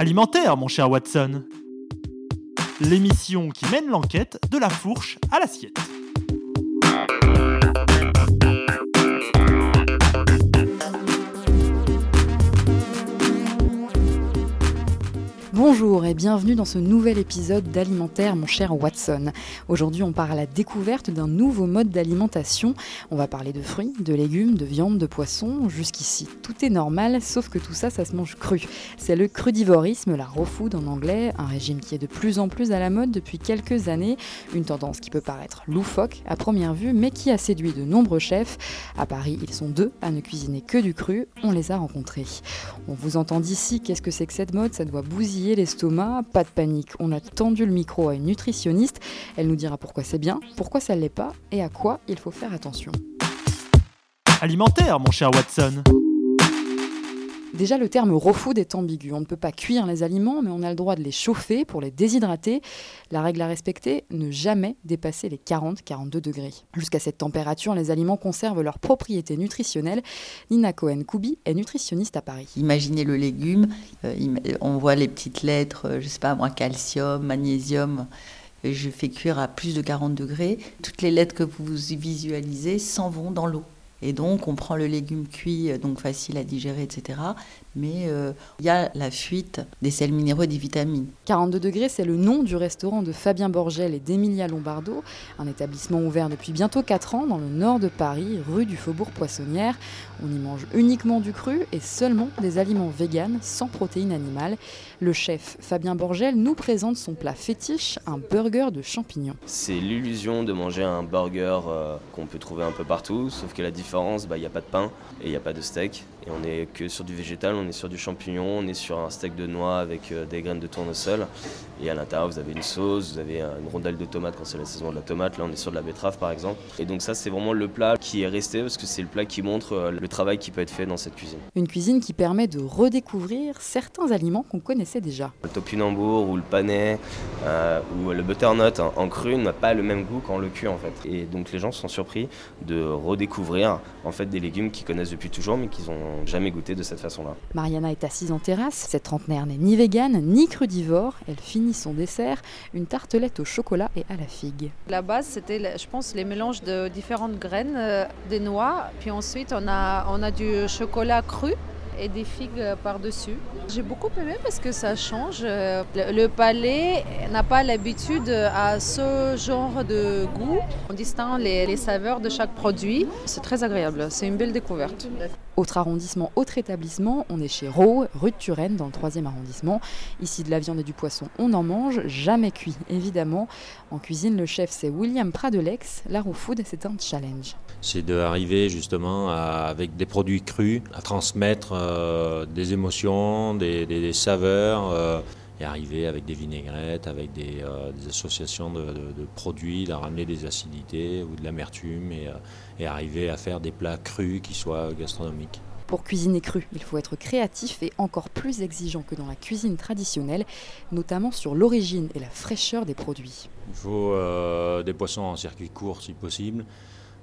Alimentaire, mon cher Watson. L'émission qui mène l'enquête de la fourche à l'assiette. Bonjour et bienvenue dans ce nouvel épisode d'Alimentaire, mon cher Watson. Aujourd'hui, on part à la découverte d'un nouveau mode d'alimentation. On va parler de fruits, de légumes, de viande, de poissons. Jusqu'ici, tout est normal, sauf que tout ça, ça se mange cru. C'est le crudivorisme, la raw en anglais, un régime qui est de plus en plus à la mode depuis quelques années. Une tendance qui peut paraître loufoque à première vue, mais qui a séduit de nombreux chefs. À Paris, ils sont deux à ne cuisiner que du cru. On les a rencontrés. On vous entend d'ici, qu'est-ce que c'est que cette mode? Ça doit bousiller Pas de panique, on a tendu le micro à une nutritionniste. Elle nous dira pourquoi c'est bien, pourquoi ça ne l'est pas et à quoi il faut faire attention. Alimentaire, mon cher Watson. Déjà, le terme raw est ambigu. On ne peut pas cuire les aliments, mais on a le droit de les chauffer pour les déshydrater. La règle à respecter, ne jamais dépasser les 40-42 degrés. Jusqu'à cette température, les aliments conservent leurs propriétés nutritionnelles. Nina Cohen-Koubi est nutritionniste à Paris. Imaginez le légume, euh, on voit les petites lettres, euh, je sais pas moi, calcium, magnésium. Je fais cuire à plus de 40 degrés. Toutes les lettres que vous visualisez s'en vont dans l'eau. Et donc, on prend le légume cuit, euh, donc facile à digérer, etc. Mais euh, il y a la fuite des sels minéraux et des vitamines. 42 degrés, c'est le nom du restaurant de Fabien Borgel et d'Emilia Lombardo, un établissement ouvert depuis bientôt 4 ans dans le nord de Paris, rue du Faubourg Poissonnière. On y mange uniquement du cru et seulement des aliments véganes sans protéines animales. Le chef Fabien Borgel nous présente son plat fétiche, un burger de champignons. C'est l'illusion de manger un burger euh, qu'on peut trouver un peu partout, sauf que la différence, bah, il n'y a pas de pain et il n'y a pas de steak. Et on n'est que sur du végétal, on est sur du champignon, on est sur un steak de noix avec euh, des graines de tournesol. Et à l'intérieur, vous avez une sauce, vous avez une rondelle de tomate quand c'est la saison de la tomate. Là, on est sur de la betterave par exemple. Et donc, ça, c'est vraiment le plat qui est resté parce que c'est le plat qui montre euh, le travail qui peut être fait dans cette cuisine. Une cuisine qui permet de redécouvrir certains aliments qu'on connaissait déjà. Le topinambour ou le panais euh, ou le butternut en, cru n'a pas le même goût qu'en le cuit en fait. Et donc, les gens sont surpris de redécouvrir en fait des légumes qu'ils connaissent depuis toujours mais qu'ils n'ont jamais goûté de cette façon-là. Mariana est assise en terrasse. Cette trentenaire n'est ni végane ni crudivore. Elle finit son dessert, une tartelette au chocolat et à la figue. La base, c'était, je pense, les mélanges de différentes graines, euh, des noix. Puis ensuite, on a, on a du chocolat cru et des figues par-dessus. J'ai beaucoup aimé parce que ça change. Le palais n'a pas l'habitude à ce genre de goût. On distingue les, les saveurs de chaque produit. C'est très agréable. C'est une belle découverte. Autre arrondissement, autre établissement, on est chez Rowe, rue de Turenne, dans le troisième arrondissement. Ici, de la viande et du poisson, on en mange, jamais cuit, évidemment. En cuisine, le chef, c'est William Pradelex. La raw food, c'est un challenge. C'est d'arriver justement avec des produits crus, à transmettre euh, des émotions, des, saveurs. Euh, et arriver avec des vinaigrettes, avec des, euh, associations de, produits, à ramener des acidités ou de l'amertume et, et, arriver à faire des plats crus qui soient gastronomiques. Pour cuisiner cru, il faut être créatif et encore plus exigeant que dans la cuisine traditionnelle, notamment sur l'origine et la fraîcheur des produits. Il faut des poissons en circuit court si possible.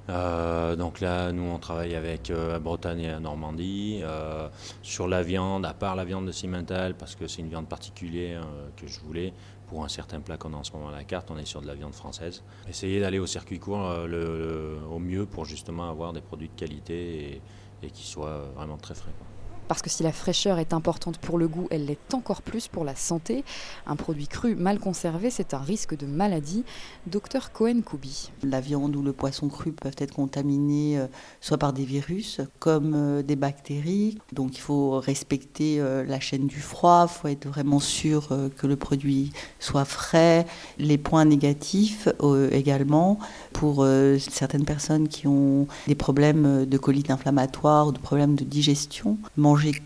Euh, donc là, nous, on travaille avec euh, Bretagne et Normandie. Euh, sur la viande, à part la viande de Cimental, parce que c'est une viande particulière que je voulais, pour un certain plat qu'on a en ce moment à la carte, on est sur de la viande française. Essayer d'aller au circuit court au mieux pour justement avoir des produits de qualité et, et qui soient vraiment très frais. Parce que si la fraîcheur est importante pour le goût, elle l'est encore plus pour la santé. Un produit cru mal conservé, c'est un risque de maladie. Docteur Cohen Koubi. La viande ou le poisson cru peuvent être contaminés euh, soit par des virus comme euh, des bactéries. Donc il faut respecter euh, la chaîne du froid, il faut être vraiment sûr que le produit soit frais. Les points négatifs également pour certaines personnes qui ont des problèmes de colite inflammatoire ou de problèmes de digestion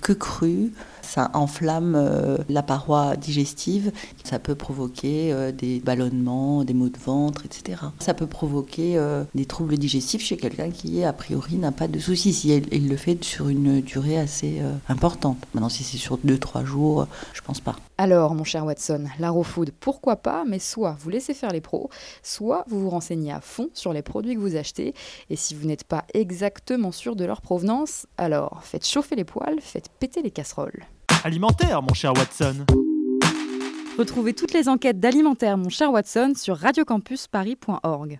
que cru ça enflamme euh, la paroi digestive. Ça peut provoquer euh, des ballonnements, des maux de ventre, etc. Ça peut provoquer euh, des troubles digestifs chez quelqu'un qui, a priori, n'a pas de soucis, si il, le fait sur une durée assez importante. Maintenant, si c'est sur 2-3 jours, je pense pas. Alors, mon cher Watson, la raw food, pourquoi pas, mais soit vous laissez faire les pros, soit vous vous renseignez à fond sur les produits que vous achetez, et si vous n'êtes pas exactement sûr de leur provenance, alors faites chauffer les poêles, faites péter les casseroles. Alimentaire, mon cher Watson. Retrouvez toutes les enquêtes d'Alimentaire, mon cher Watson, sur radiocampusparis.org.